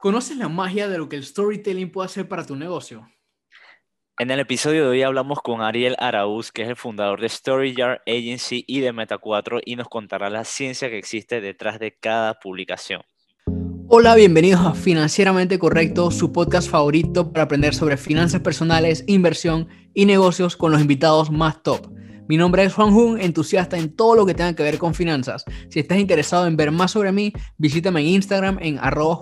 ¿Conoces la magia de lo que el storytelling puede hacer para tu negocio? En el episodio de hoy hablamos con Ariel Araúz, que es el fundador de StoryYard Agency y de Meta4, y nos contará la ciencia que existe detrás de cada publicación. Hola, bienvenidos a Financieramente Correcto, su podcast favorito para aprender sobre finanzas personales, inversión y negocios con los invitados más top. Mi nombre es Juan Jun, entusiasta en todo lo que tenga que ver con finanzas. Si estás interesado en ver más sobre mí, visítame en Instagram en arroba.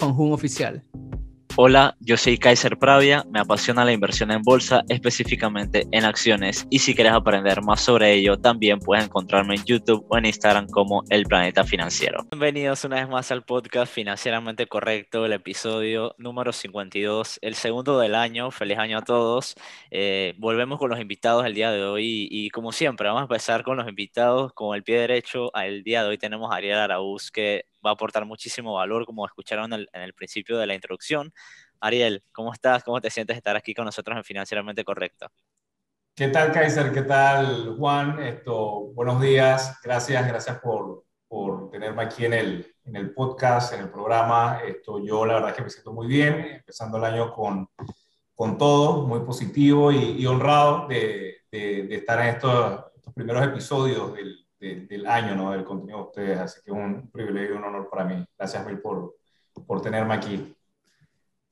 Hola, yo soy Kaiser Pravia, me apasiona la inversión en bolsa, específicamente en acciones, y si quieres aprender más sobre ello, también puedes encontrarme en YouTube o en Instagram como El Planeta Financiero. Bienvenidos una vez más al podcast Financieramente Correcto, el episodio número 52, el segundo del año. Feliz año a todos. Eh, volvemos con los invitados el día de hoy y, como siempre, vamos a empezar con los invitados con el pie derecho. El día de hoy tenemos a Ariel Araúz, que va a aportar muchísimo valor, como escucharon en el, principio de la introducción. Ariel, ¿cómo estás? ¿Cómo te sientes estar aquí con nosotros en Financieramente Correcto? ¿Qué tal, Kaiser? ¿Qué tal, Juan? Esto, buenos días. Gracias, gracias por, por tenerme aquí en el, en el podcast, en el programa. Esto, yo la verdad es que me siento muy bien, empezando el año con, con todo, muy positivo y, honrado de, de, estar en estos, estos primeros episodios del, del año, ¿no? Del contenido de ustedes. Así que un privilegio y un honor para mí. Gracias mil por, por tenerme aquí.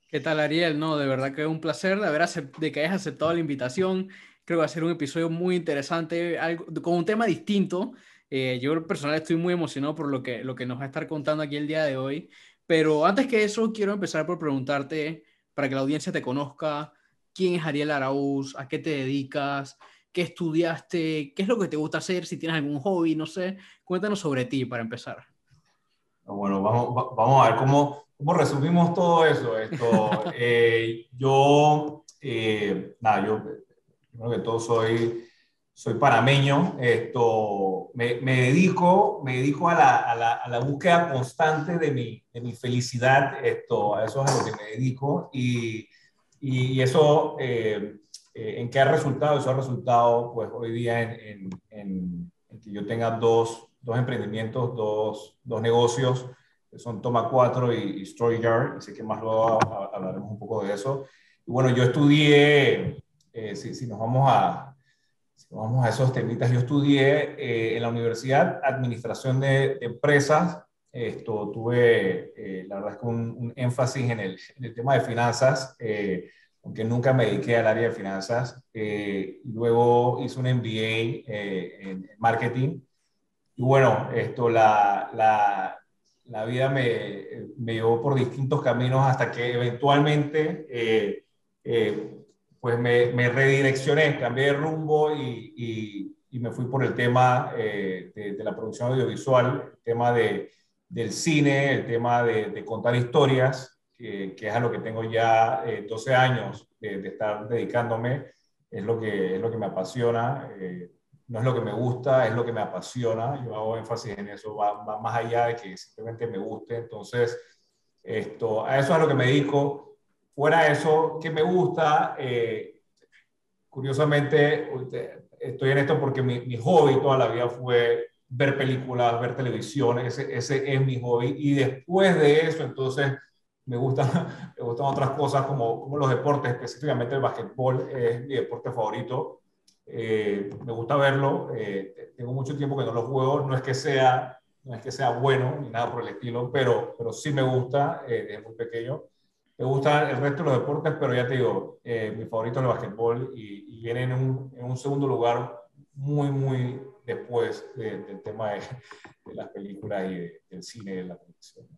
¿Qué tal, Ariel? No, de verdad que es un placer de, haber de que hayas aceptado la invitación. Creo que va a ser un episodio muy interesante, algo, con un tema distinto. Eh, yo personal estoy muy emocionado por lo que, lo que nos va a estar contando aquí el día de hoy. Pero antes que eso, quiero empezar por preguntarte, para que la audiencia te conozca, quién es Ariel Araúz, a qué te dedicas, qué estudiaste, qué es lo que te gusta hacer, si tienes algún hobby, no sé. Cuéntanos sobre ti para empezar. Bueno, vamos, vamos a ver cómo, cómo resumimos todo eso. Esto, eh, yo, eh, nada, yo primero que todo soy, soy panameño. Esto, me, me dedico, me dedico a la, a, la, a la, búsqueda constante de mi, de mi felicidad. Esto, a eso es a lo que me dedico. Y, y, eso... Eh, eh, ¿En qué ha resultado? Eso ha resultado, pues, hoy día en, que yo tenga dos, dos emprendimientos, dos, dos, negocios, que son Toma 4 y, y StoryYard, así que más luego hablaremos un poco de eso. Y bueno, yo estudié, eh, si, si, nos vamos a, si vamos a esos temitas, yo estudié eh, en la universidad Administración de, Empresas, esto tuve, la verdad es que un, un énfasis en el, tema de finanzas, aunque nunca me dediqué al área de finanzas. Eh, luego hice un MBA eh, en marketing. Y bueno, esto, la, la, la vida me, me, llevó por distintos caminos hasta que eventualmente eh, pues me, me, redireccioné, cambié de rumbo y, y, y me fui por el tema de, de, la producción audiovisual, el tema de, del cine, el tema de, de contar historias que, es a lo que tengo ya 12 eh, años de, estar dedicándome, es lo que, es lo que me apasiona, eh, no es lo que me gusta, es lo que me apasiona, yo hago énfasis en eso, va, va, más allá de que simplemente me guste, entonces esto, a eso es a lo que me dedico, fuera de eso, que me gusta, eh, curiosamente estoy en esto porque mi, mi hobby toda la vida fue ver películas, ver televisión, ese, ese es mi hobby. Y después de eso, entonces, me gustan, me gustan otras cosas como, como los deportes, específicamente el básquetbol es mi deporte favorito. Eh, me gusta verlo, eh, tengo mucho tiempo que no lo juego, no es que sea, no es que sea bueno ni nada por el estilo, pero, pero sí me gusta eh, desde muy pequeño. Me gusta el resto de los deportes, pero ya te digo, mi favorito es el básquetbol y, viene en un, en un, segundo lugar muy, muy después del tema de, de, las películas y del cine y de la televisión.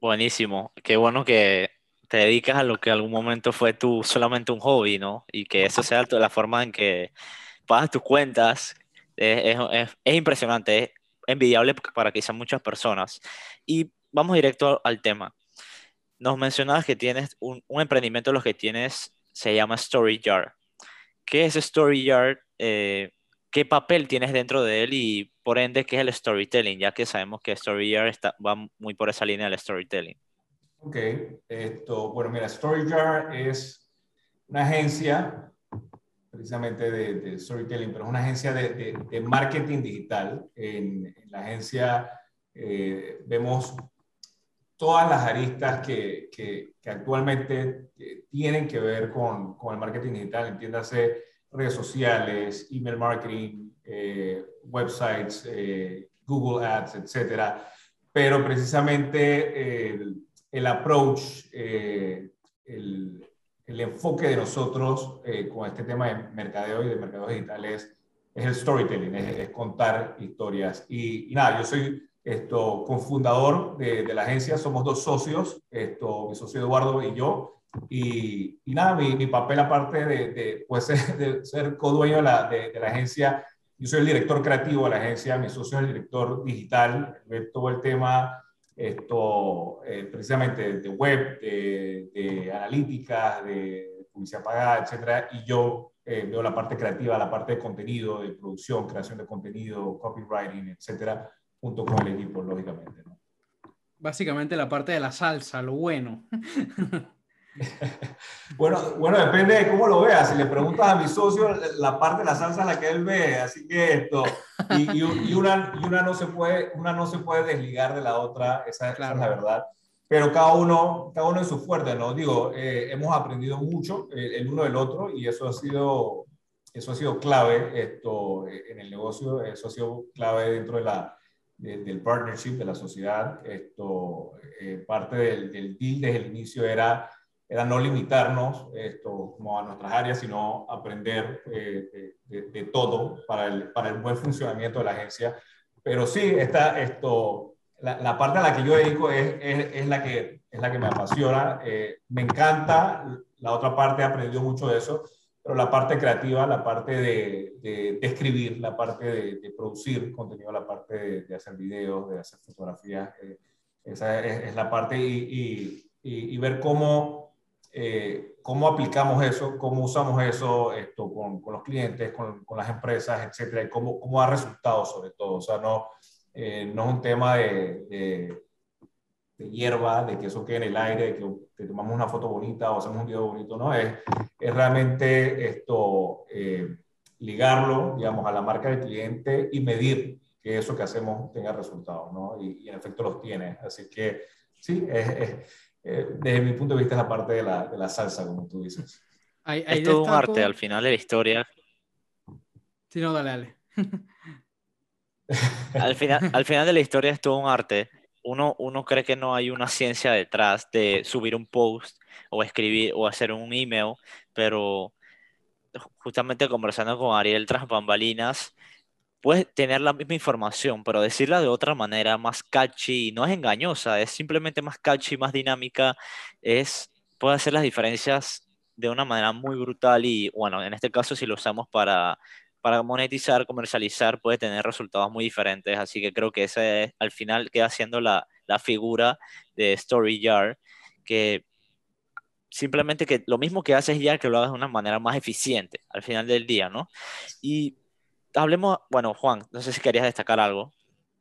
Buenísimo. Qué bueno que te dedicas a lo que algún momento fue tú solamente un hobby, ¿no? Y que eso sea la forma en que pagas tus cuentas. Es, es, es impresionante, es envidiable para quizás muchas personas. Y vamos directo al tema. Nos mencionabas que tienes un, un emprendimiento, lo que tienes se llama StoryYard. ¿Qué es StoryYard? Eh, ¿Qué papel tienes dentro de él y por ende, ¿qué es el storytelling? Ya que sabemos que StoryYard está, va muy por esa línea del storytelling. Ok, esto, bueno, mira, StoryYard es una agencia precisamente de, storytelling, pero es una agencia de, de, marketing digital. En, la agencia eh, vemos todas las aristas que, que, actualmente eh, tienen que ver con, con, el marketing digital, entiéndase redes sociales, email marketing, eh, websites, Google Ads, etcétera. Pero precisamente el, el approach, el, el, enfoque de nosotros con este tema de mercadeo y de mercadeo digital es, es el storytelling, es, contar historias. Y, y, nada, yo soy esto, cofundador de, de, la agencia, somos dos socios, esto, mi socio Eduardo y yo. Y, y nada, mi, mi, papel aparte de, de, pues, de ser co-dueño de la, de, la agencia, yo soy el director creativo de la agencia, mi socio es el director digital, todo el tema esto, eh, precisamente de web, de, de analítica, de publicidad pagada, etcétera, y yo eh, veo la parte creativa, la parte de contenido, de producción, creación de contenido, copywriting, etcétera junto con el equipo, lógicamente. ¿no? Básicamente la parte de la salsa, lo bueno. bueno, bueno, depende de cómo lo veas. Si le preguntas a mi socio, la parte de la salsa es la que él ve, así que esto, y, y, una, y una, no se puede, una no se puede desligar de la otra, esa, es la verdad. Pero cada uno, cada uno es su fuerte, ¿no? Digo, eh, hemos aprendido mucho el, el, uno del otro y eso ha sido, eso ha sido clave esto, en el negocio, eso ha sido clave dentro de la, del partnership, de la sociedad. Esto, eh, parte del, del, deal desde el inicio era, era no limitarnos esto, a nuestras áreas, sino aprender eh, de, todo para el, para el buen funcionamiento de la agencia. Pero sí, está esto, la, la, parte a la que yo dedico es, es, es, la, que, es la que me apasiona. Eh, me encanta, la otra parte he aprendido mucho de eso pero la parte creativa, la parte de, de, escribir, la parte de, producir contenido, la parte de, hacer videos, de hacer fotografías, eh, esa es, la parte y, y, y ver cómo, eh, cómo aplicamos eso, cómo usamos eso esto con, con los clientes, con, con, las empresas, etcétera, y cómo, cómo ha resultado sobre todo. O sea, no, eh, no es un tema de de hierba, de que eso quede en el aire, de que, tomamos una foto bonita o hacemos un video bonito, no, es, es realmente esto, eh, ligarlo, digamos, a la marca del cliente y medir que eso que hacemos tenga resultados, ¿no? Y, en efecto los tiene. Así que sí, es, eh, desde mi punto de vista es la parte de la, de la salsa, como tú dices. es todo un arte, al final de la historia. Sí, no, dale, dale. al, final, al final de la historia es todo un arte uno, uno cree que no hay una ciencia detrás de subir un post o escribir o hacer un email, pero justamente conversando con Ariel tras bambalinas, puedes tener la misma información, pero decirla de otra manera, más catchy, no es engañosa, es simplemente más catchy, más dinámica, es, puede hacer las diferencias de una manera muy brutal y, bueno, en este caso si lo usamos para para monetizar, comercializar, puede tener resultados muy diferentes. Así que creo que ese al final queda siendo la, la figura de StoryYard, que simplemente que lo mismo que haces ya, que lo hagas de una manera más eficiente al final del día, ¿no? Y hablemos, bueno, Juan, no sé si querías destacar algo.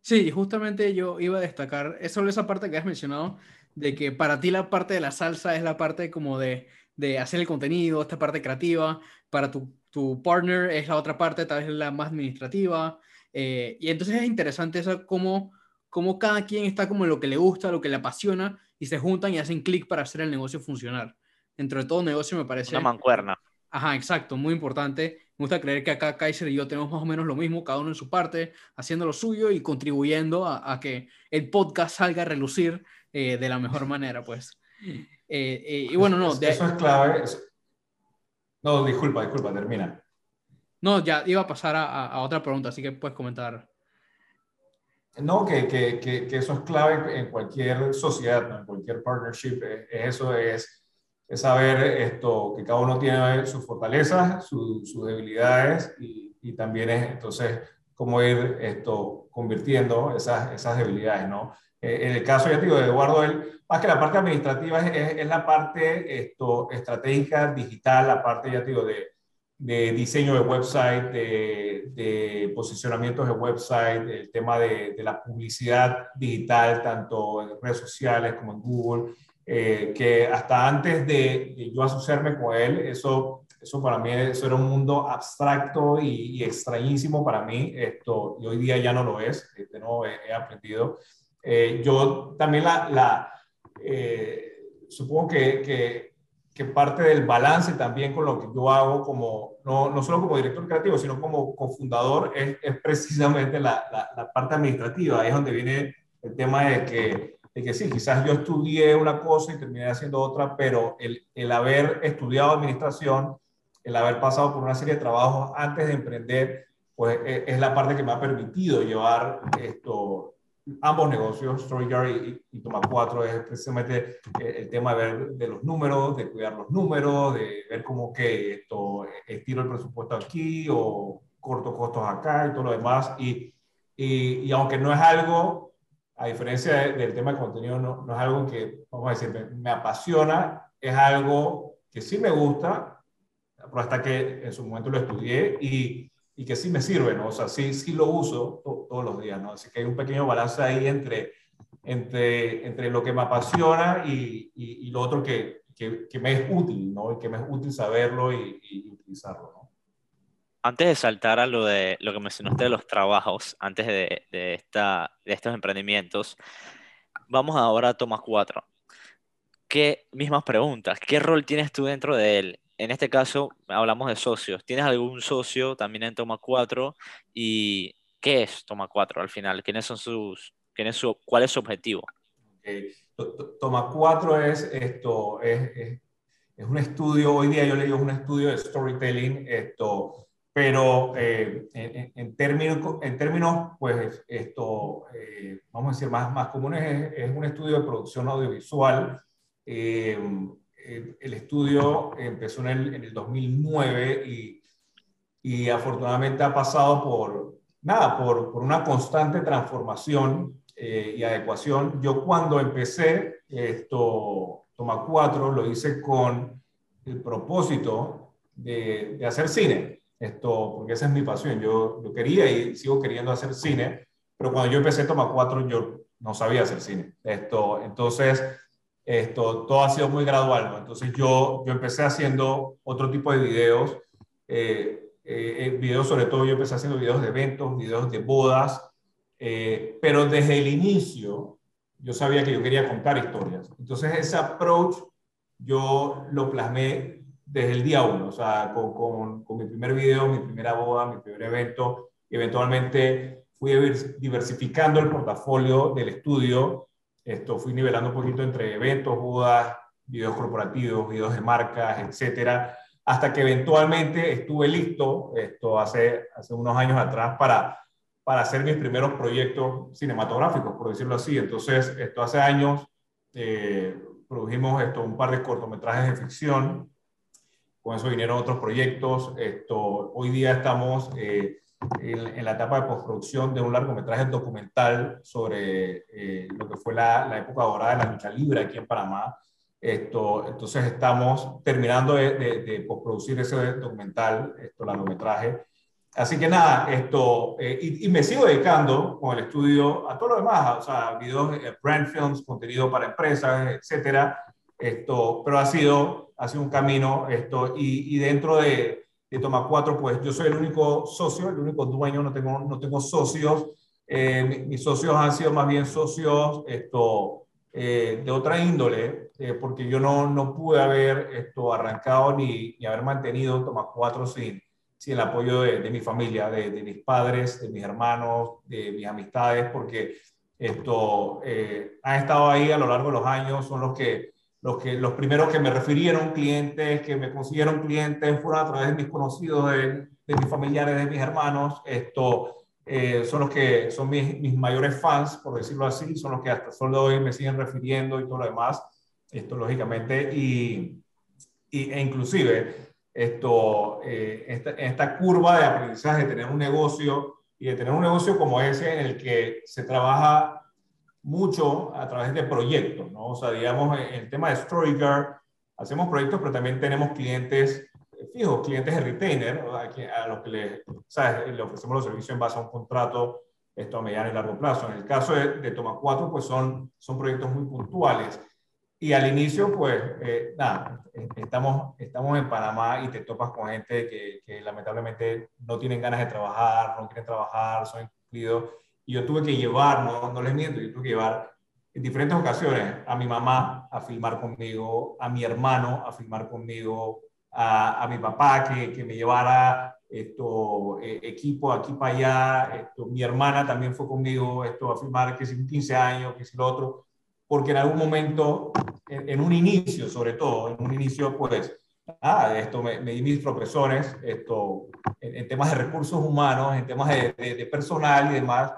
Sí, justamente yo iba a destacar es solo esa parte que has mencionado, de que para ti la parte de la salsa es la parte como de, de hacer el contenido, esta parte creativa, para tu tu partner es la otra parte, tal vez la más administrativa. Eh, y entonces es interesante eso, cómo, cómo cada quien está como en lo que le gusta, lo que le apasiona, y se juntan y hacen clic para hacer el negocio funcionar. Dentro de todo negocio me parece... Una mancuerna. Ajá, exacto, muy importante. Me gusta creer que acá Kaiser y yo tenemos más o menos lo mismo, cada uno en su parte, haciendo lo suyo y contribuyendo a, que el podcast salga a relucir eh, de la mejor manera, pues. Eh, y bueno, no. De... Eso es clave. No, disculpa, disculpa, termina. No, ya iba a pasar a, otra pregunta, así que puedes comentar. No, que, que, que, eso es clave en cualquier sociedad, en cualquier partnership. Eh, eso es, es, saber esto, que cada uno tiene sus fortalezas, sus debilidades y, y, también es entonces cómo ir esto, convirtiendo esas, esas debilidades, ¿no? Eh, en el caso, ya te digo, de Eduardo, él, más que la parte administrativa, es, es, la parte esto, estratégica, digital, la parte, ya te digo, de, de diseño de website, de, de, posicionamientos de website, el tema de, de, la publicidad digital, tanto en redes sociales como en Google, eh, que hasta antes de, yo asociarme con él, eso, eso para mí eso era un mundo abstracto y, extrañísimo para mí, esto, y hoy día ya no lo es, este, no, he, he aprendido. Eh, yo también la, la, supongo que, que, que, parte del balance también con lo que yo hago como, no, no solo como director creativo, sino como cofundador, es, es precisamente la, la, la, parte administrativa. Ahí es donde viene el tema de que, de que sí, quizás yo estudié una cosa y terminé haciendo otra, pero el, el haber estudiado administración, el haber pasado por una serie de trabajos antes de emprender, pues e, es la parte que me ha permitido llevar esto, ambos negocios, StoryGuard y, y, Toma 4, es precisamente eh, el tema de ver de los números, de cuidar los números, de ver cómo que esto, estiro el presupuesto aquí o corto costos acá y todo lo demás. Y, y, y aunque no es algo, a diferencia del tema de contenido, no, no, es algo que, vamos a decir, me, me apasiona, es algo que sí me gusta, pero hasta que en su momento lo estudié y y que sí me sirve, ¿no? O sea, sí, sí lo uso todos los días, ¿no? Así que hay un pequeño balance ahí entre, entre, entre lo que me apasiona y, y, lo otro que, que, que, me es útil, ¿no? Y que me es útil saberlo y, y, utilizarlo, ¿no? Antes de saltar a lo, de, lo que mencionaste de los trabajos, antes de, de, esta, de estos emprendimientos, vamos ahora a Toma 4. ¿Qué mismas preguntas? ¿Qué rol tienes tú dentro de él? en este caso hablamos de socios. ¿Tienes algún socio también en Toma 4? ¿Y qué es Toma 4 al final? ¿Quiénes son sus, quién es su, ¿Cuál es su objetivo? Toma 4 es, esto, es, es, un estudio, hoy día yo le digo un estudio de storytelling, esto, pero eh, en, en, términos, en términos, pues, esto, eh, vamos a decir, más, más comunes, es, es, un estudio de producción audiovisual. Eh, el estudio empezó en el, en el 2009 y, y, afortunadamente ha pasado por, nada, por, por una constante transformación eh, y adecuación. Yo cuando empecé esto, Toma 4, lo hice con el propósito de, de, hacer cine, esto, porque esa es mi pasión. Yo, yo quería y sigo queriendo hacer cine, pero cuando yo empecé Toma 4, yo no sabía hacer cine. Esto, entonces, esto, todo ha sido muy gradual, ¿no? Entonces yo, yo empecé haciendo otro tipo de videos, eh, eh, eh, videos sobre todo, yo empecé haciendo videos de eventos, videos de bodas, eh, pero desde el inicio yo sabía que yo quería contar historias. Entonces ese approach yo lo plasmé desde el día uno, o sea, con, con, con mi primer video, mi primera boda, mi primer evento, y eventualmente fui diversificando el portafolio del estudio esto fui nivelando un poquito entre eventos, bodas, videos corporativos, videos de marcas, etcétera, hasta que eventualmente estuve listo, esto hace, hace unos años atrás, para, para hacer mis primeros proyectos cinematográficos, por decirlo así. Entonces, esto hace años eh, produjimos esto, un par de cortometrajes de ficción, con eso vinieron otros proyectos. Esto, hoy día estamos eh, en, la etapa de postproducción de un largometraje documental sobre eh, lo que fue la, la, época dorada de la lucha libre aquí en Panamá. Esto, entonces estamos terminando de, de, de postproducir ese documental, esto, largometraje. Así que nada, esto, eh, y, y, me sigo dedicando con el estudio a todo lo demás, o sea, videos, eh, brand films, contenido para empresas, etcétera. Esto, pero ha sido, ha sido un camino, esto, y, dentro de, de Toma 4, pues yo soy el único socio, el único dueño, no tengo, no tengo socios. Eh, mis socios han sido más bien socios esto, eh, de otra índole, eh, porque yo no, no pude haber esto, arrancado ni, ni haber mantenido Toma 4 sin, sin el apoyo de, de mi familia, de, de, mis padres, de mis hermanos, de mis amistades, porque esto eh, han estado ahí a lo largo de los años, son los que los, que, los primeros que me refirieron clientes, que me consiguieron clientes, fueron a través de mis conocidos, de, de mis familiares, de mis hermanos. Esto eh, son los que son mis, mis, mayores fans, por decirlo así, son los que hasta el de hoy me siguen refiriendo y todo lo demás. Esto, lógicamente, y, y e inclusive esto, eh, esta, esta curva de aprendizaje de tener un negocio y de tener un negocio como ese en el que se trabaja mucho a través de proyectos, ¿no? O sea, digamos, el tema de StoryGuard, hacemos proyectos, pero también tenemos clientes fijos, clientes de retainer, a los que le, ¿sabes? le ofrecemos los servicios en base a un contrato esto a mediano y largo plazo. En el caso de, de Toma 4, pues son, son proyectos muy puntuales. Y al inicio, pues, eh, nada, estamos, estamos en Panamá y te topas con gente que, que, lamentablemente no tienen ganas de trabajar, no quieren trabajar, son incumplidos y yo tuve que llevar, no, no les miento, yo tuve que llevar en diferentes ocasiones a mi mamá a filmar conmigo, a mi hermano a filmar conmigo, a, a mi papá que, que, me llevara esto, eh, equipo aquí para allá, esto, mi hermana también fue conmigo esto, a filmar que si 15 años, que si lo otro, porque en algún momento, en, un inicio sobre todo, en un inicio pues, ah, esto me, di mis profesores esto, en, temas de recursos humanos, en temas de, de personal y demás,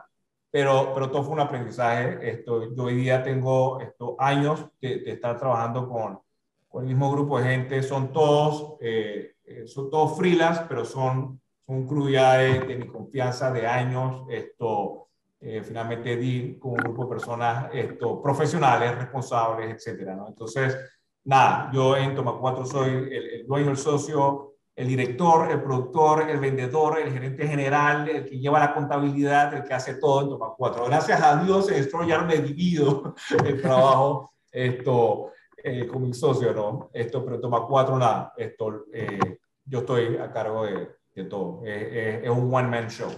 pero, pero todo fue un aprendizaje. Esto, yo hoy día tengo esto, años de, estar trabajando con, con, el mismo grupo de gente. Son todos, eh, eh, son todos freelance, pero son, son un de, mi confianza de años. Esto, eh, finalmente di con un grupo de personas esto, profesionales, responsables, etcétera. ¿no? Entonces, nada, yo en Toma 4 soy el, el dueño, el socio, el director, el productor, el vendedor, el gerente general, el que lleva la contabilidad, el que hace todo en Toma 4. Gracias a Dios esto ya me divido el trabajo esto, eh, con mi socio, ¿no? Esto, pero Toma 4 nada, esto, eh, yo estoy a cargo de, de todo. es un one-man show.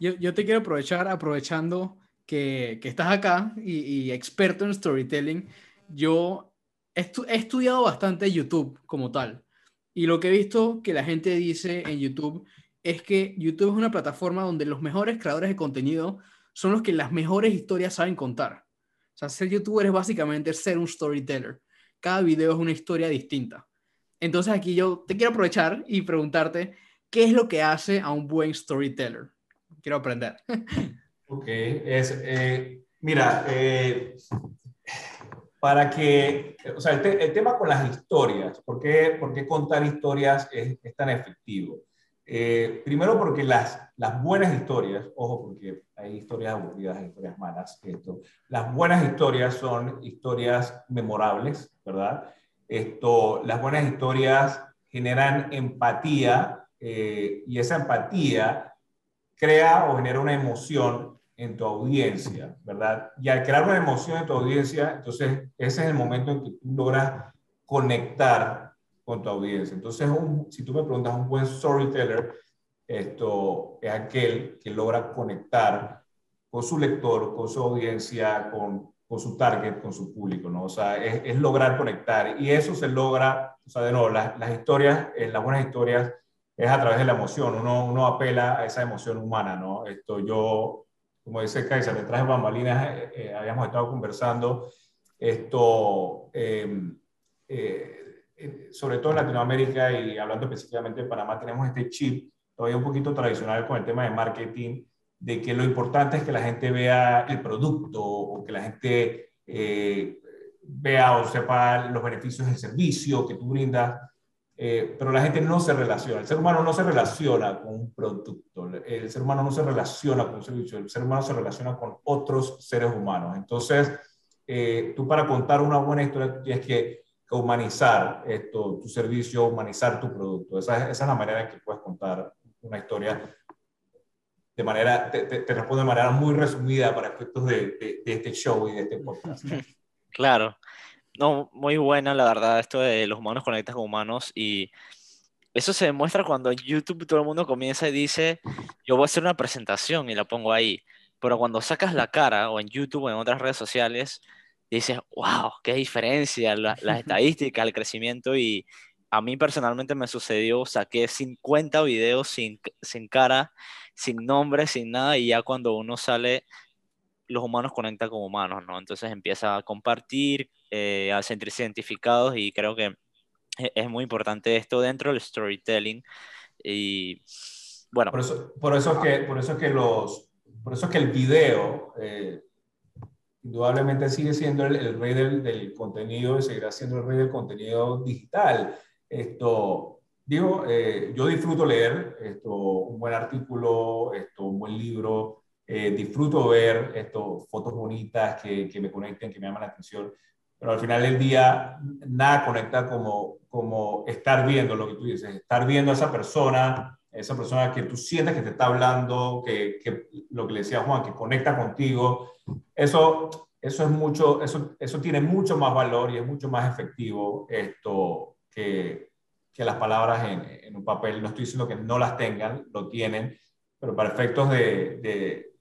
Yo, yo, te quiero aprovechar, aprovechando que, que estás acá y, y, experto en storytelling, yo he, he estudiado bastante YouTube como tal. Y lo que he visto que la gente dice en YouTube es que YouTube es una plataforma donde los mejores creadores de contenido son los que las mejores historias saben contar. O sea, ser youtuber es básicamente ser un storyteller. Cada video es una historia distinta. Entonces aquí yo te quiero aprovechar y preguntarte, ¿qué es lo que hace a un buen storyteller? Quiero aprender. Ok, es, eh, mira, eh, para que, o sea, el, tema con las historias, ¿por qué, por qué contar historias es, tan efectivo? Eh, primero porque las, las buenas historias, ojo, porque hay historias aburridas, hay historias malas, esto, las buenas historias son historias memorables, ¿verdad? Esto, las buenas historias generan empatía eh, y esa empatía crea o genera una emoción en tu audiencia, ¿verdad? Y al crear una emoción en tu audiencia, entonces ese es el momento en que tú logras conectar con tu audiencia. Entonces, si tú me preguntas, un buen storyteller, esto es aquel que logra conectar con su lector, con su audiencia, con, con su target, con su público, ¿no? O sea, es, es, lograr conectar. Y eso se logra, o sea, de nuevo, las, las historias, eh, las buenas historias, es a través de la emoción. Uno, uno apela a esa emoción humana, ¿no? Esto yo como dice Kaiser, detrás de bambalinas eh, eh, habíamos estado conversando esto, em, eh, sobre todo en Latinoamérica y hablando específicamente de Panamá, tenemos este chip todavía un poquito tradicional con el tema de marketing, de que lo importante es que la gente vea el producto o que la gente vea o sepa los beneficios del servicio que tú brindas eh, pero la gente no se relaciona, el ser humano no se relaciona con un producto, el ser humano no se relaciona con un servicio, el ser humano se relaciona con otros seres humanos. Entonces, eh, tú para contar una buena historia tienes que, humanizar esto, tu servicio, humanizar tu producto. Esa, es la manera en que puedes contar una historia de manera, te, te, respondo de manera muy resumida para efectos de, de, de este show y de este podcast. Claro. No, muy buena, la verdad, esto de los humanos conectan con humanos y eso se demuestra cuando en YouTube todo el mundo comienza y dice, yo voy a hacer una presentación y la pongo ahí. Pero cuando sacas la cara o en YouTube o en otras redes sociales, dices, wow, qué diferencia, la, las estadísticas, el crecimiento y a mí personalmente me sucedió, saqué 50 videos sin, sin cara, sin nombre, sin nada y ya cuando uno sale los humanos conectan con humanos, ¿no? Entonces empieza a compartir, eh, a sentirse identificados y creo que e-, es muy importante esto dentro del storytelling. Y bueno. Por eso, por eso, es, que, por eso es que los, por eso es que el video eh, indudablemente sigue siendo el, rey del, del, contenido y seguirá siendo el rey del contenido digital. Esto, digo, eh, yo disfruto leer esto, un buen artículo, esto, un buen libro, eh, disfruto ver esto, fotos bonitas que, que, me conecten, que me llaman la atención, pero al final del día nada conecta como, como estar viendo lo que tú dices, estar viendo a esa persona, esa persona que tú sientes que te está hablando, que, que lo que le decía Juan, que conecta contigo, eso, eso es mucho, eso, eso tiene mucho más valor y es mucho más efectivo esto que, que las palabras en, un papel. No estoy diciendo que no las tengan, lo tienen, pero para efectos de,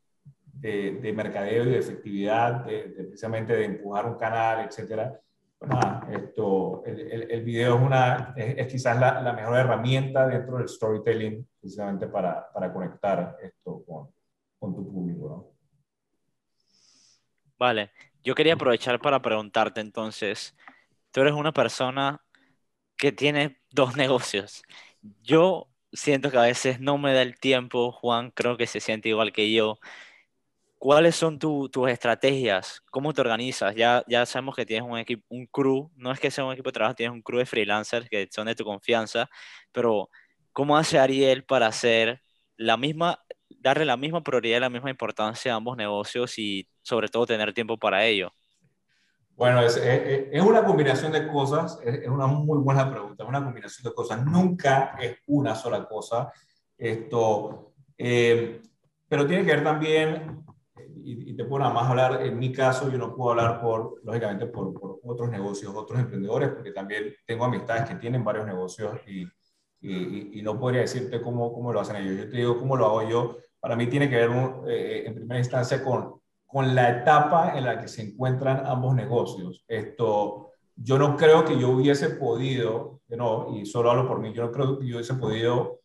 mercadeo y de efectividad, de, precisamente de empujar un canal, etcétera. Pues esto, el, video es, una, es, quizás la, mejor herramienta dentro del storytelling, precisamente para, para conectar esto con, con tu público. Vale, yo quería aprovechar para preguntarte entonces, tú eres una persona que tiene dos negocios. Yo siento que a veces no me da el tiempo, Juan creo que se siente igual que yo. ¿Cuáles son tus estrategias? ¿Cómo te organizas? Ya, ya sabemos que tienes un equipo, un crew, no es que sea un equipo de trabajo, tienes un crew de freelancers que son de tu confianza, pero ¿cómo hace Ariel para hacer la misma, darle la misma prioridad la misma importancia a ambos negocios y sobre todo tener tiempo para ello? Bueno, es, es, una combinación de cosas, es, una muy buena pregunta, es una combinación de cosas, nunca es una sola cosa, esto, eh, pero tiene que ver también, y, te puedo nada más hablar, en mi caso yo no puedo hablar por, lógicamente, por, por otros negocios, otros emprendedores, porque también tengo amistades que tienen varios negocios y, y, y no podría decirte cómo, cómo, lo hacen ellos, yo te digo cómo lo hago yo, para mí tiene que ver eh, en primera instancia con con la etapa en la que se encuentran ambos negocios. Esto, yo no creo que yo hubiese podido, no, y solo hablo por mí, yo no creo que yo hubiese podido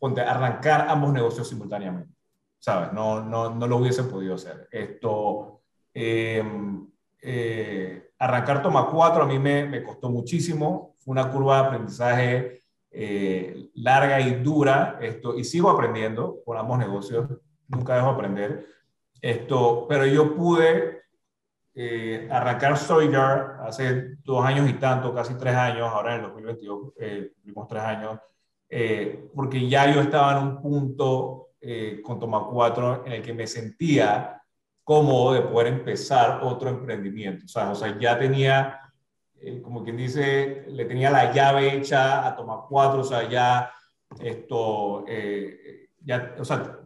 arrancar ambos negocios simultáneamente, ¿sabes? No, no, no lo hubiese podido hacer. Esto, em, eh, arrancar Toma 4 a mí me, me, costó muchísimo, fue una curva de aprendizaje eh, larga y dura, esto, y sigo aprendiendo con ambos negocios, nunca dejo aprender, esto, pero yo pude eh, arrancar StoryYard hace dos años y tanto, casi tres años, ahora en el 2022 eh, tres años, porque ya yo estaba en un punto eh, con Toma 4 en el que me sentía cómodo de poder empezar otro emprendimiento. O sea, ya tenía, como quien dice, le tenía la llave hecha a Toma 4, o sea, ya esto, ya, o sea,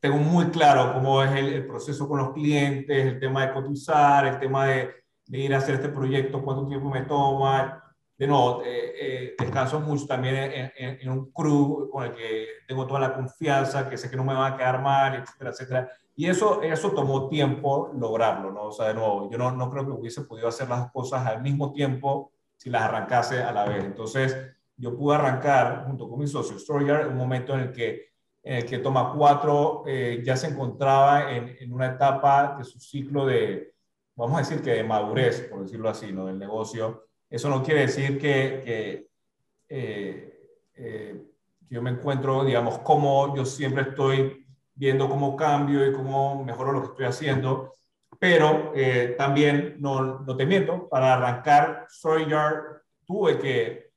tengo muy claro cómo es el, proceso con los clientes, el tema de cotizar, el tema de, de, ir a hacer este proyecto, cuánto tiempo me toma. De nuevo, eh, eh, descanso mucho también en, en, un crew con el que tengo toda la confianza, que sé que no me va a quedar mal, etcétera, etcétera. Y eso, eso tomó tiempo lograrlo, ¿no? O sea, de nuevo, yo no, no creo que hubiese podido hacer las cosas al mismo tiempo si las arrancase a la vez. Entonces, yo pude arrancar junto con mi socio en un momento en el que en el que Toma 4 eh, ya se encontraba en, en, una etapa de su ciclo de, vamos a decir que de madurez, por decirlo así, ¿no? del negocio. Eso no quiere decir que, que, eh, eh, yo me encuentro, digamos, como yo siempre estoy viendo cómo cambio y cómo mejoro lo que estoy haciendo, pero también, no, no, te miento, para arrancar StoryYard tuve que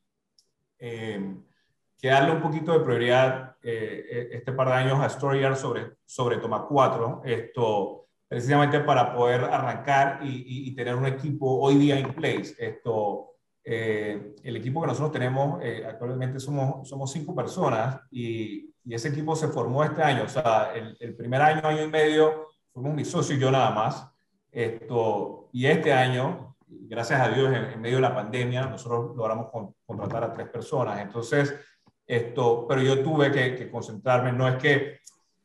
que darle un poquito de prioridad eh, eh, este par de años a StoryYard sobre, sobre Toma 4, esto, precisamente para poder arrancar y, tener un equipo hoy día en place. Esto, eh, el equipo que nosotros tenemos, actualmente somos, somos cinco personas y, y, ese equipo se formó este año. O sea, el, el, primer año, año y medio, fuimos mi socio y yo nada más. Esto, y este año, gracias a Dios, en, medio de la pandemia, nosotros logramos contratar a tres personas. Entonces, esto, pero yo tuve que, concentrarme, no es que,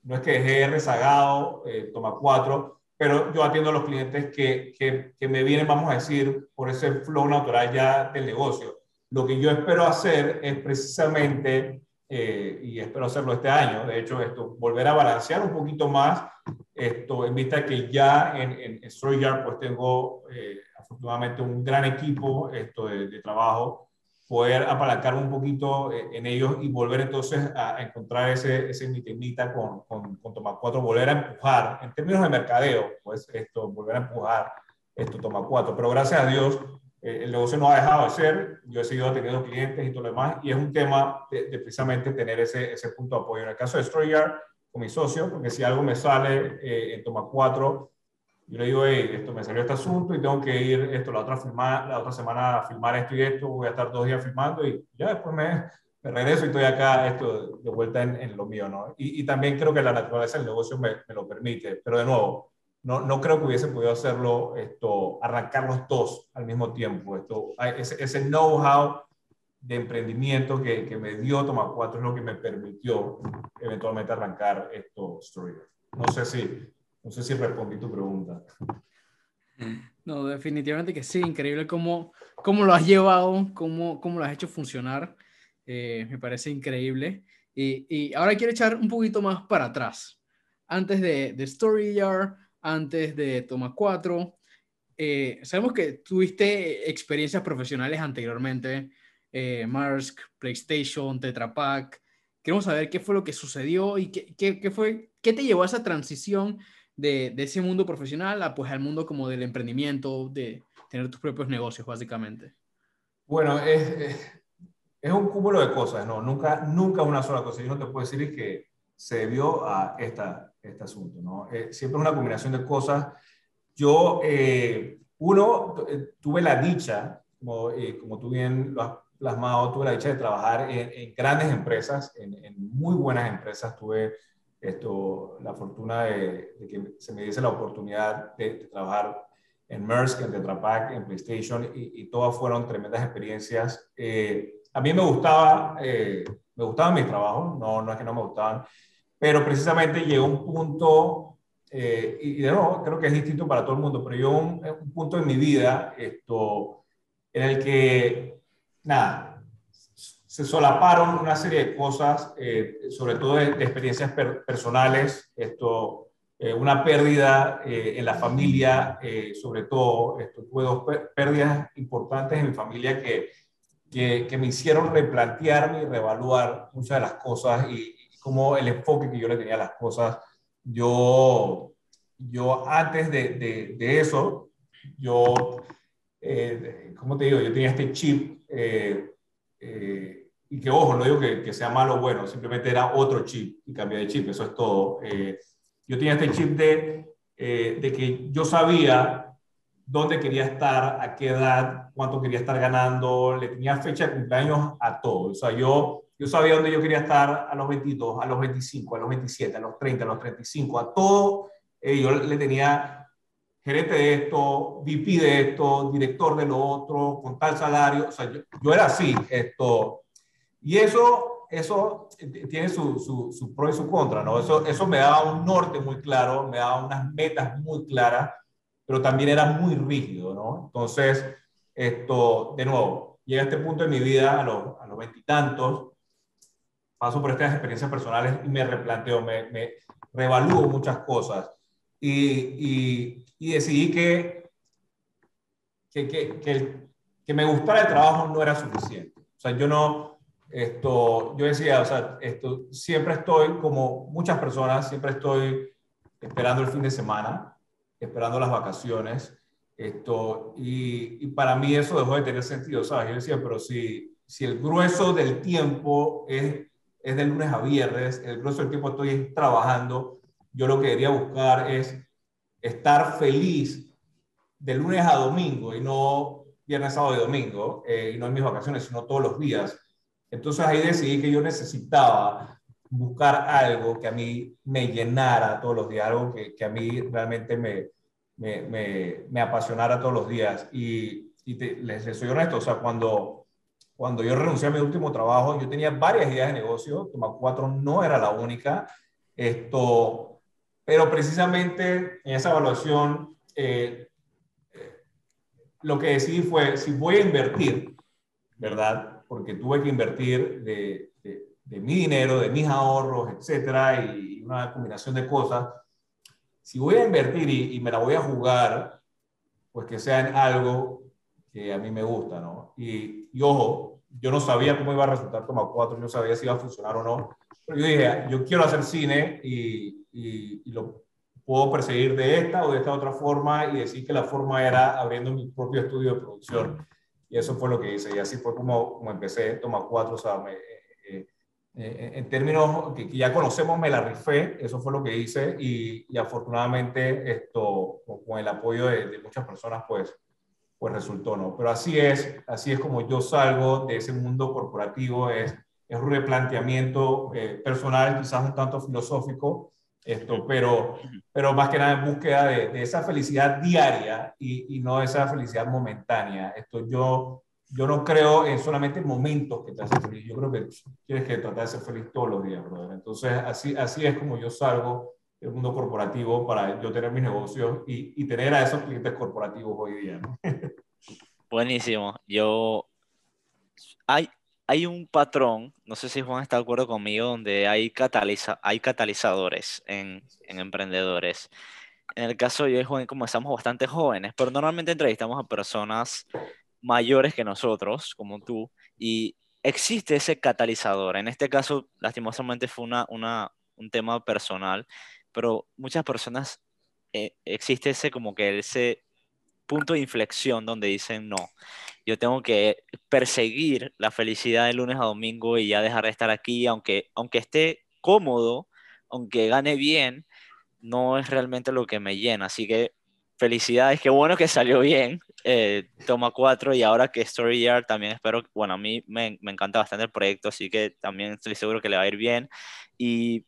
no es que dejé rezagado, eh, toma cuatro, pero yo atiendo a los clientes que, que, que, me vienen, vamos a decir, por ese flow natural ya del negocio. Lo que yo espero hacer es precisamente, eh, y espero hacerlo este año, de hecho, esto, volver a balancear un poquito más, esto, en vista que ya en, en StoryYard pues tengo eh, afortunadamente un gran equipo esto de, de trabajo poder apalancar un poquito eh, en ellos y volver entonces a, encontrar ese, ese mitad con, con, con Toma 4, volver a empujar, en términos de mercadeo, pues esto, volver a empujar esto Toma 4. Pero gracias a Dios, eh, el negocio no ha dejado de ser, yo he seguido teniendo clientes y todo lo demás, y es un tema de, precisamente tener ese, ese punto de apoyo. En el caso de StoryYard, con mi socio, porque si algo me sale eh, en Toma 4, yo le digo, hey, esto me salió este asunto y tengo que ir esto la otra, la otra semana a filmar esto y esto, voy a estar dos días filmando y ya después me, me regreso y estoy acá esto de vuelta en, en lo mío, ¿no? Y, y, también creo que la naturaleza del negocio me, me, lo permite, pero de nuevo, no, no creo que hubiese podido hacerlo, esto, arrancar los dos al mismo tiempo, esto, ese, ese know-how de emprendimiento que, que, me dio Toma 4 es lo que me permitió eventualmente arrancar esto Story. No sé si No sé si respondí tu pregunta. No, definitivamente que sí, increíble cómo, cómo lo has llevado, cómo, cómo lo has hecho funcionar. Eh, me parece increíble. Y, y, ahora quiero echar un poquito más para atrás. Antes de, de StoryYard, antes de Toma 4, eh, sabemos que tuviste experiencias profesionales anteriormente, eh, PlayStation, Tetra Pak. Queremos saber qué fue lo que sucedió y qué, qué, qué fue, qué te llevó a esa transición de, ese mundo profesional a, pues, al mundo como del emprendimiento, de tener tus propios negocios, básicamente. Bueno, es, es un cúmulo de cosas, ¿no? Nunca, nunca una sola cosa. Yo no te puedo decir que se debió a esta, este asunto, ¿no? Eh, siempre es una combinación de cosas. Yo, eh, uno, eh, tuve la dicha, como, eh, como tú bien lo has plasmado, tuve la dicha de trabajar en, en grandes empresas, en, en, muy buenas empresas. Tuve esto, la fortuna de, de que se me diese la oportunidad de, de trabajar en Maersk, en Tetra Pak, en PlayStation, y, y todas fueron tremendas experiencias. Eh, a mí me gustaba, eh, me gustaban mis trabajos, no, no es que no me gustaban, pero precisamente llegó un punto, eh, y de nuevo, creo que es distinto para todo el mundo, pero llegó un, un punto en mi vida esto, en el que, nada, se solaparon una serie de cosas, eh, sobre todo de, de experiencias per, personales, esto, eh, una pérdida eh, en la familia, eh, sobre todo, esto, tuve dos pérdidas importantes en mi familia que que, que, me hicieron replantearme y reevaluar muchas de las cosas y, y como el enfoque que yo le tenía a las cosas. Yo, yo antes de, de, de eso, yo, eh, ¿cómo te digo? Yo tenía este chip eh, eh, y que, ojo, no digo que, que, sea malo o bueno, simplemente era otro chip y cambié de chip, eso es todo. Eh, yo tenía este chip de, eh, de que yo sabía dónde quería estar, a qué edad, cuánto quería estar ganando, le tenía fecha de cumpleaños a todo. O sea, yo, yo sabía dónde yo quería estar a los 22, a los 25, a los 27, a los 30, a los 35, a todo. Eh, yo le tenía gerente de esto, VP de esto, director de lo otro, con tal salario. O sea, yo, yo era así. Esto. Y eso, eso tiene su, su, su pro y su contra, ¿no? Eso, eso me daba un norte muy claro, me daba unas metas muy claras pero también era muy rígido, ¿no? Entonces, esto, de nuevo, llega a este punto de mi vida, a los, a los veintitantos, paso por estas experiencias personales y me replanteo, me, me reevalúo muchas cosas y, y, y decidí que, que, que, que, que me gustara el trabajo no era suficiente. O sea, yo no, esto, yo decía, o sea, esto, siempre estoy, como muchas personas, siempre estoy esperando el fin de semana esperando las vacaciones. Esto, y, para mí eso dejó de tener sentido, ¿sabes? Yo decía, pero si, si el grueso del tiempo es, es de lunes a viernes, el grueso del tiempo estoy trabajando, yo lo que debería buscar es estar feliz de lunes a domingo y no viernes, sábado y domingo, eh, y no en mis vacaciones, sino todos los días. Entonces ahí decidí que yo necesitaba buscar algo que a mí me llenara todos los días, algo que, que a mí realmente me, me, me, me, apasionara todos los días. Y, y te, les, les, soy honesto, o sea, cuando, cuando yo renuncié a mi último trabajo, yo tenía varias ideas de negocio, Toma 4 no era la única, esto, pero precisamente en esa evaluación, eh, lo que decidí fue, si voy a invertir, ¿verdad? Porque tuve que invertir de, de mi dinero, de mis ahorros, etcétera, y una combinación de cosas. Si voy a invertir y, y, me la voy a jugar, pues que sea en algo que a mí me gusta, ¿no? Y, y ojo, yo no sabía cómo iba a resultar Toma 4, yo no sabía si iba a funcionar o no, pero yo dije, yo quiero hacer cine y, y, y lo puedo perseguir de esta o de esta otra forma y decir que la forma era abriendo mi propio estudio de producción. Y eso fue lo que hice. Y así fue como, como empecé Toma 4, o sea, me, eh, eh, en términos que, que, ya conocemos, me la rifé, eso fue lo que hice y, y afortunadamente esto, con el apoyo de, de, muchas personas, pues, pues resultó, ¿no? Pero así es, así es como yo salgo de ese mundo corporativo, es, es un replanteamiento eh, personal, quizás un tanto filosófico, esto, pero, pero más que nada en búsqueda de, de esa felicidad diaria y, y, no esa felicidad momentánea. Esto yo yo no creo en solamente momentos que te hacen feliz. Yo creo que tienes que tratar de ser feliz todos los días, brother. Entonces, así, así es como yo salgo el mundo corporativo para yo tener mis negocios y, y tener a esos clientes corporativos hoy día. ¿no? Buenísimo. Yo hay, hay un patrón, no sé si Juan está de acuerdo conmigo, donde hay, cataliza, hay catalizadores en, en emprendedores. En el caso de yo y Juan, como estamos bastante jóvenes, pero normalmente entrevistamos a personas mayores que nosotros, como tú, y existe ese catalizador. En este caso, lastimosamente fue una, una, un tema personal, pero muchas personas eh, existe ese como que ese punto de inflexión donde dicen, no, yo tengo que perseguir la felicidad de lunes a domingo y ya dejar de estar aquí, aunque, aunque esté cómodo, aunque gane bien, no es realmente lo que me llena. Así que felicidades, qué bueno que salió bien, eh, toma cuatro y ahora que Story Yard también espero, bueno, a mí me, me, encanta bastante el proyecto, así que también estoy seguro que le va a ir bien. Y,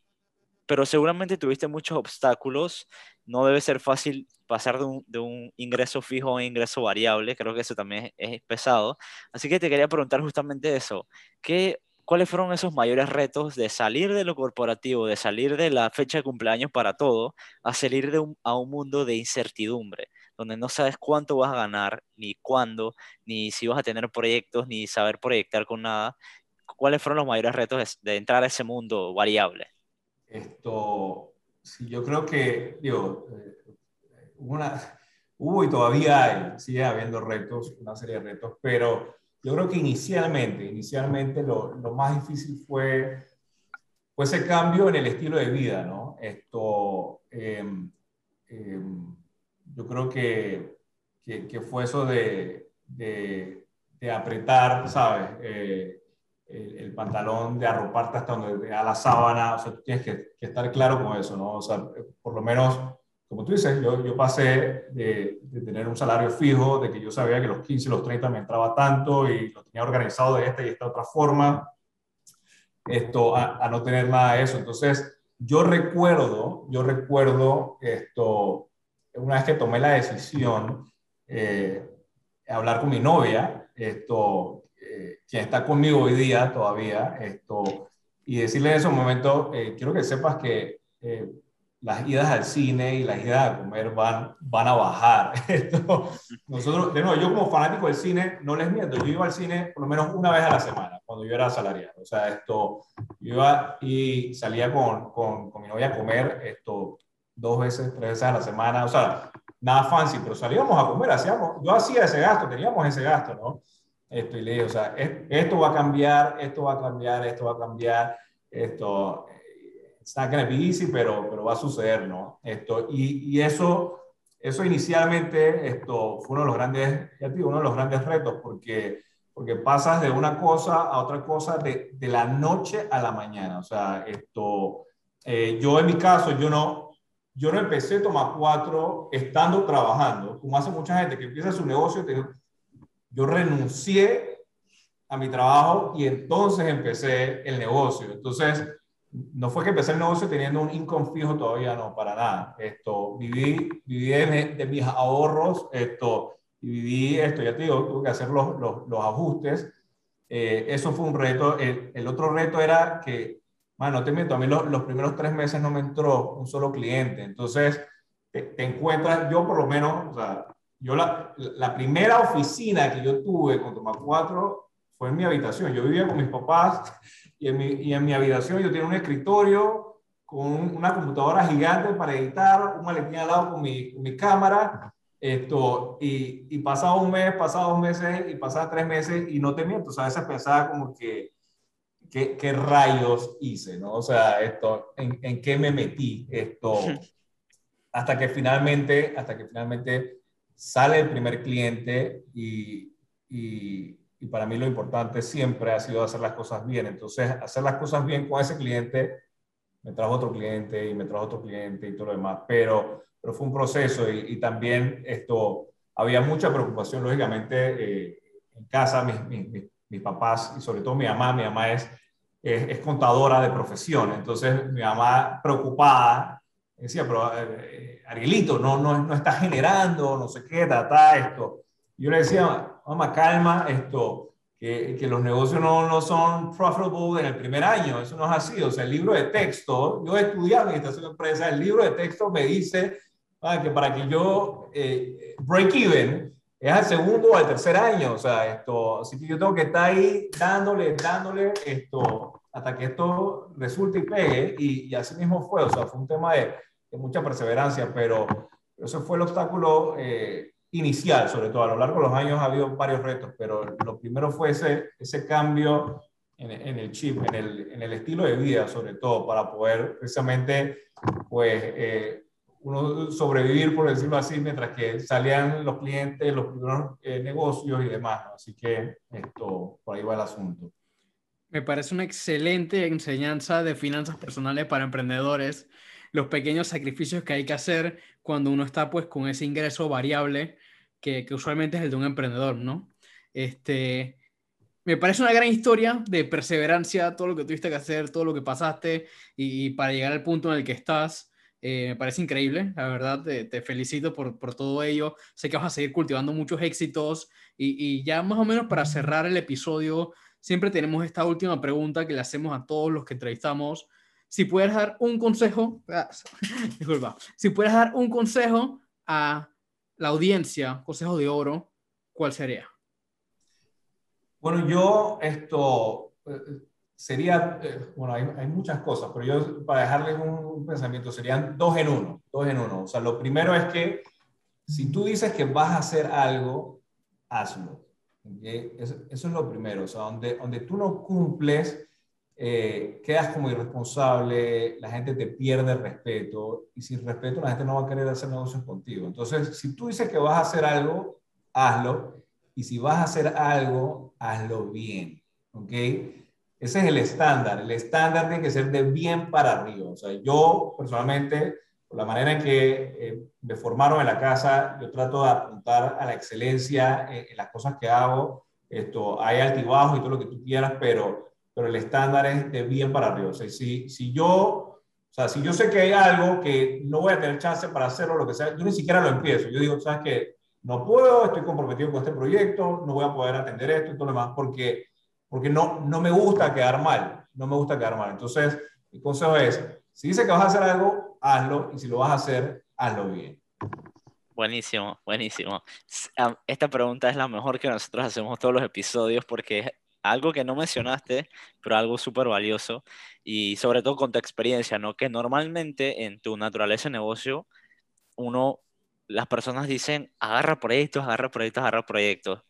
pero seguramente tuviste muchos obstáculos, no debe ser fácil pasar de un, de un, ingreso fijo a un ingreso variable, creo que eso también es, es, pesado. Así que te quería preguntar justamente eso, ¿qué, ¿cuáles fueron esos mayores retos de salir de lo corporativo, de salir de la fecha de cumpleaños para todo, a salir de un, a un mundo de incertidumbre, donde no sabes cuánto vas a ganar, ni cuándo, ni si vas a tener proyectos, ni saber proyectar con nada? ¿Cuáles fueron los mayores retos de, de entrar a ese mundo variable? Esto, sí, yo creo que, digo, eh, una, hubo y todavía hay, sigue habiendo retos, una serie de retos, pero yo creo que inicialmente, inicialmente lo, lo más difícil fue, fue, ese cambio en el estilo de vida, ¿no? Esto, eh, eh, yo creo que, que, que, fue eso de, de, de apretar, ¿sabes? Eh, el, el, pantalón, de arroparte hasta donde a la sábana, o sea, tú tienes que, que estar claro con eso, ¿no? O sea, por lo menos como tú dices, yo, yo pasé de, de, tener un salario fijo, de que yo sabía que los 15 y los 30 me entraba tanto y lo tenía organizado de esta y esta otra forma, esto, a, a no tener nada de eso. Entonces, yo recuerdo, yo recuerdo esto, una vez que tomé la decisión, eh, hablar con mi novia, esto, quien está conmigo hoy día todavía, esto, y decirle en ese momento, eh, quiero que sepas que eh, las idas al cine y las idas a comer van, van a bajar. Esto, nosotros, de nuevo, yo como fanático del cine, no les miento, yo iba al cine por lo menos una vez a la semana, cuando yo era asalariado. O sea, esto, yo iba y salía con, con, con mi novia a comer esto dos veces, tres veces a la semana. O sea, nada fancy, pero salíamos a comer, hacíamos, yo hacía ese gasto, teníamos ese gasto, ¿no? Esto, y o sea, esto va a cambiar, esto va a cambiar, esto va a cambiar, esto, it's not to be easy, pero, pero va a suceder, ¿no? Esto, y, y eso, eso inicialmente esto fue uno de los grandes, ya digo, uno de los grandes retos, porque, porque pasas de una cosa a otra cosa de, de la noche a la mañana. O sea, esto, eh, yo en mi caso, yo no, yo no empecé a tomar cuatro estando trabajando, como hace mucha gente que empieza su negocio. Yo renuncié a mi trabajo y entonces empecé el negocio. Entonces, no fue que empecé el negocio teniendo un income fijo todavía, no, para nada. Esto, viví, viví de, de mis ahorros, esto, viví esto, ya te digo, tuve que hacer los, los, los ajustes. Eh, eso fue un reto. El, el, otro reto era que, bueno, no te miento, a mí los, los, primeros tres meses no me entró un solo cliente. Entonces, te, te encuentras, yo por lo menos, o sea, yo la, la primera oficina que yo tuve con Toma 4 fue en mi habitación. Yo vivía con mis papás y en mi, y en mi habitación yo tenía un escritorio con una computadora gigante para editar, un maletín al lado con mi, con mi cámara, esto, y, y pasaba un mes, pasaba dos meses y pasaba tres meses y no te miento, o sea, a veces pensaba como que, ¿qué, qué rayos hice? ¿no? O sea, esto, ¿en, ¿en qué me metí? Esto, hasta que finalmente, hasta que finalmente sale el primer cliente y, y, para mí lo importante siempre ha sido hacer las cosas bien. Entonces, hacer las cosas bien con ese cliente, me trajo otro cliente y me trajo otro cliente y todo lo demás, pero, pero fue un proceso y, y también esto, había mucha preocupación, lógicamente, eh, en casa, mis, mis, mis, papás y sobre todo mi mamá, mi mamá es, es, es contadora de profesión, entonces mi mamá preocupada, decía, pero eh, Arielito, no, no, no está generando, no sé qué, ta, ta, esto. Yo le decía, mamá, calma, esto, que, que, los negocios no, no son profitable en el primer año, eso no es así, o sea, el libro de texto, yo he estudiado administración de empresa, el libro de texto me dice ah, que para que yo eh, break even es al segundo o al tercer año, o sea, esto, así que yo tengo que estar ahí dándole, dándole esto, hasta que esto resulte y pegue, y, y así mismo fue, o sea, fue un tema de, de mucha perseverancia, pero ese fue el obstáculo eh, inicial, sobre todo a lo largo de los años ha habido varios retos, pero lo primero fue ese, ese cambio en, en el chip, en el, en el, estilo de vida, sobre todo, para poder precisamente, pues, eh, uno sobrevivir, por decirlo así, mientras que salían los clientes, los primeros eh, negocios y demás. Así que esto, por ahí va el asunto. Me parece una excelente enseñanza de finanzas personales para emprendedores, los pequeños sacrificios que hay que hacer cuando uno está pues con ese ingreso variable que, usualmente es el de un emprendedor, ¿no? Este, me parece una gran historia de perseverancia, todo lo que tuviste que hacer, todo lo que pasaste y, para llegar al punto en el que estás. Eh, me parece increíble, la verdad, te, te felicito por, por, todo ello. Sé que vas a seguir cultivando muchos éxitos y, y, ya más o menos para cerrar el episodio, siempre tenemos esta última pregunta que le hacemos a todos los que entrevistamos. Si puedes dar un consejo, disculpa, si puedes dar un consejo a la audiencia, consejo de oro, ¿cuál sería? Bueno, yo esto eh, sería, eh, bueno, hay, hay, muchas cosas, pero yo para dejarles un, un, pensamiento serían dos en uno, dos en uno. O sea, lo primero es que si tú dices que vas a hacer algo, hazlo. Eso, es lo primero. O sea, donde, donde tú no cumples, eh, quedas como irresponsable, la gente te pierde el respeto y sin respeto la gente no va a querer hacer negocios contigo. Entonces, si tú dices que vas a hacer algo, hazlo y si vas a hacer algo, hazlo bien. ¿Ok? Ese es el estándar. El estándar tiene que ser de bien para arriba. O sea, yo personalmente, la manera en que eh, me formaron en la casa, yo trato de apuntar a la excelencia en, en las cosas que hago. Esto, hay altibajos y todo lo que tú quieras, pero pero el estándar es de bien para arriba. O sea, si, si yo, o sea, si yo sé que hay algo que no voy a tener chance para hacerlo, lo que sea, yo ni siquiera lo empiezo. Yo digo, ¿sabes qué? No puedo, estoy comprometido con este proyecto, no voy a poder atender esto y todo lo demás, porque, porque no, no me gusta quedar mal, no me gusta quedar mal. Entonces, mi consejo es, si dice que vas a hacer algo, hazlo, y si lo vas a hacer, hazlo bien. Buenísimo, buenísimo. Esta pregunta es la mejor que nosotros hacemos todos los episodios porque algo que no mencionaste, pero algo súper valioso y sobre todo con tu experiencia, ¿no? Que normalmente en tu naturaleza de negocio, uno, las personas dicen, agarra proyectos, agarra proyectos, agarra proyectos,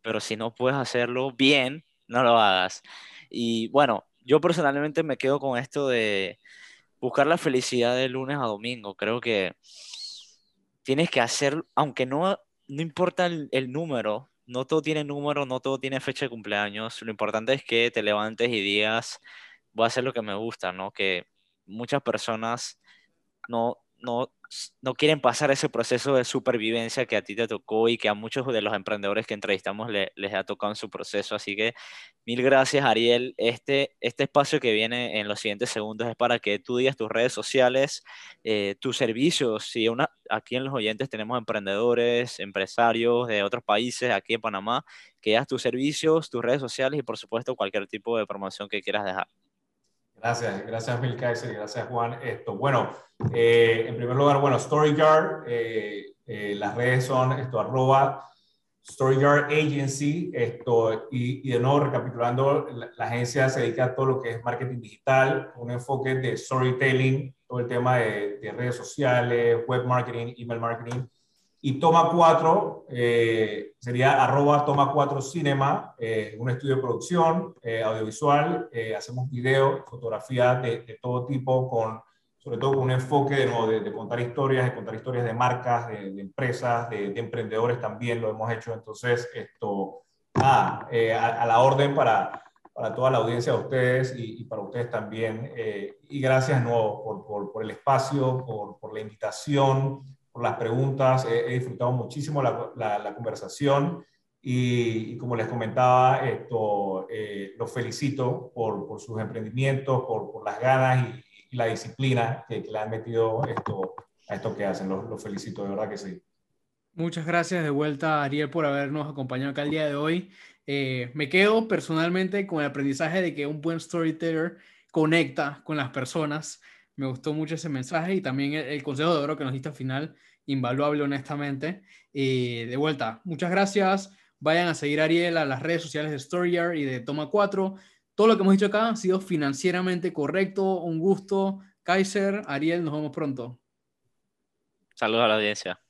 pero si no puedes hacerlo bien, no lo hagas. Y bueno, yo personalmente me quedo con esto de buscar la felicidad de lunes a domingo. Creo que tienes que hacer, aunque no, no importa el, el número, no todo tiene número, no todo tiene fecha de cumpleaños. Lo importante es que te levantes y digas, voy a hacer lo que me gusta, ¿no? Que muchas personas no, no, no quieren pasar ese proceso de supervivencia que a ti te tocó y que a muchos de los emprendedores que entrevistamos le, les ha tocado en su proceso. Así que mil gracias, Ariel. Este, este espacio que viene en los siguientes segundos es para que tú digas tus redes sociales, eh, tus servicios. Si aquí en los oyentes tenemos emprendedores, empresarios de otros países, aquí en Panamá, que digas tus servicios, tus redes sociales y por supuesto cualquier tipo de promoción que quieras dejar. Gracias, gracias Bill Kaiser, gracias Juan. Esto, bueno, eh, en primer lugar, bueno, StoryYard, eh, eh, las redes son esto, arroba StoryYard Agency, esto, y, de nuevo recapitulando, la, agencia se dedica a todo lo que es marketing digital, un enfoque de storytelling, todo el tema de redes sociales, web marketing, email marketing, y Toma 4 eh, sería arroba Toma 4 Cinema, eh, un estudio de producción eh, audiovisual. Eh, hacemos video, fotografía de, de, todo tipo, con, sobre todo con un enfoque de, de, de contar historias, de contar historias de marcas, de, empresas, de, emprendedores también lo hemos hecho. Entonces, esto, ah, a, a, la orden para, para toda la audiencia de ustedes y, y para ustedes también. y gracias nuevo por, por, por el espacio, por, por la invitación por las preguntas, he, he disfrutado muchísimo la, la, la conversación y, y, como les comentaba, esto, eh, los felicito por, por, sus emprendimientos, por, por las ganas y, y la disciplina que, que, le han metido esto, a esto que hacen. Los, los felicito, de verdad que sí. Muchas gracias de vuelta, Ariel, por habernos acompañado acá el día de hoy. Eh, me quedo personalmente con el aprendizaje de que un buen storyteller conecta con las personas. Me gustó mucho ese mensaje y también el, consejo de oro que nos diste al final, invaluable honestamente. Eh, de vuelta, muchas gracias. Vayan a seguir a Ariel a las redes sociales de StoryYard y de Toma 4. Todo lo que hemos dicho acá ha sido financieramente correcto. Un gusto. Kaiser, Ariel, nos vemos pronto. Saludos a la audiencia.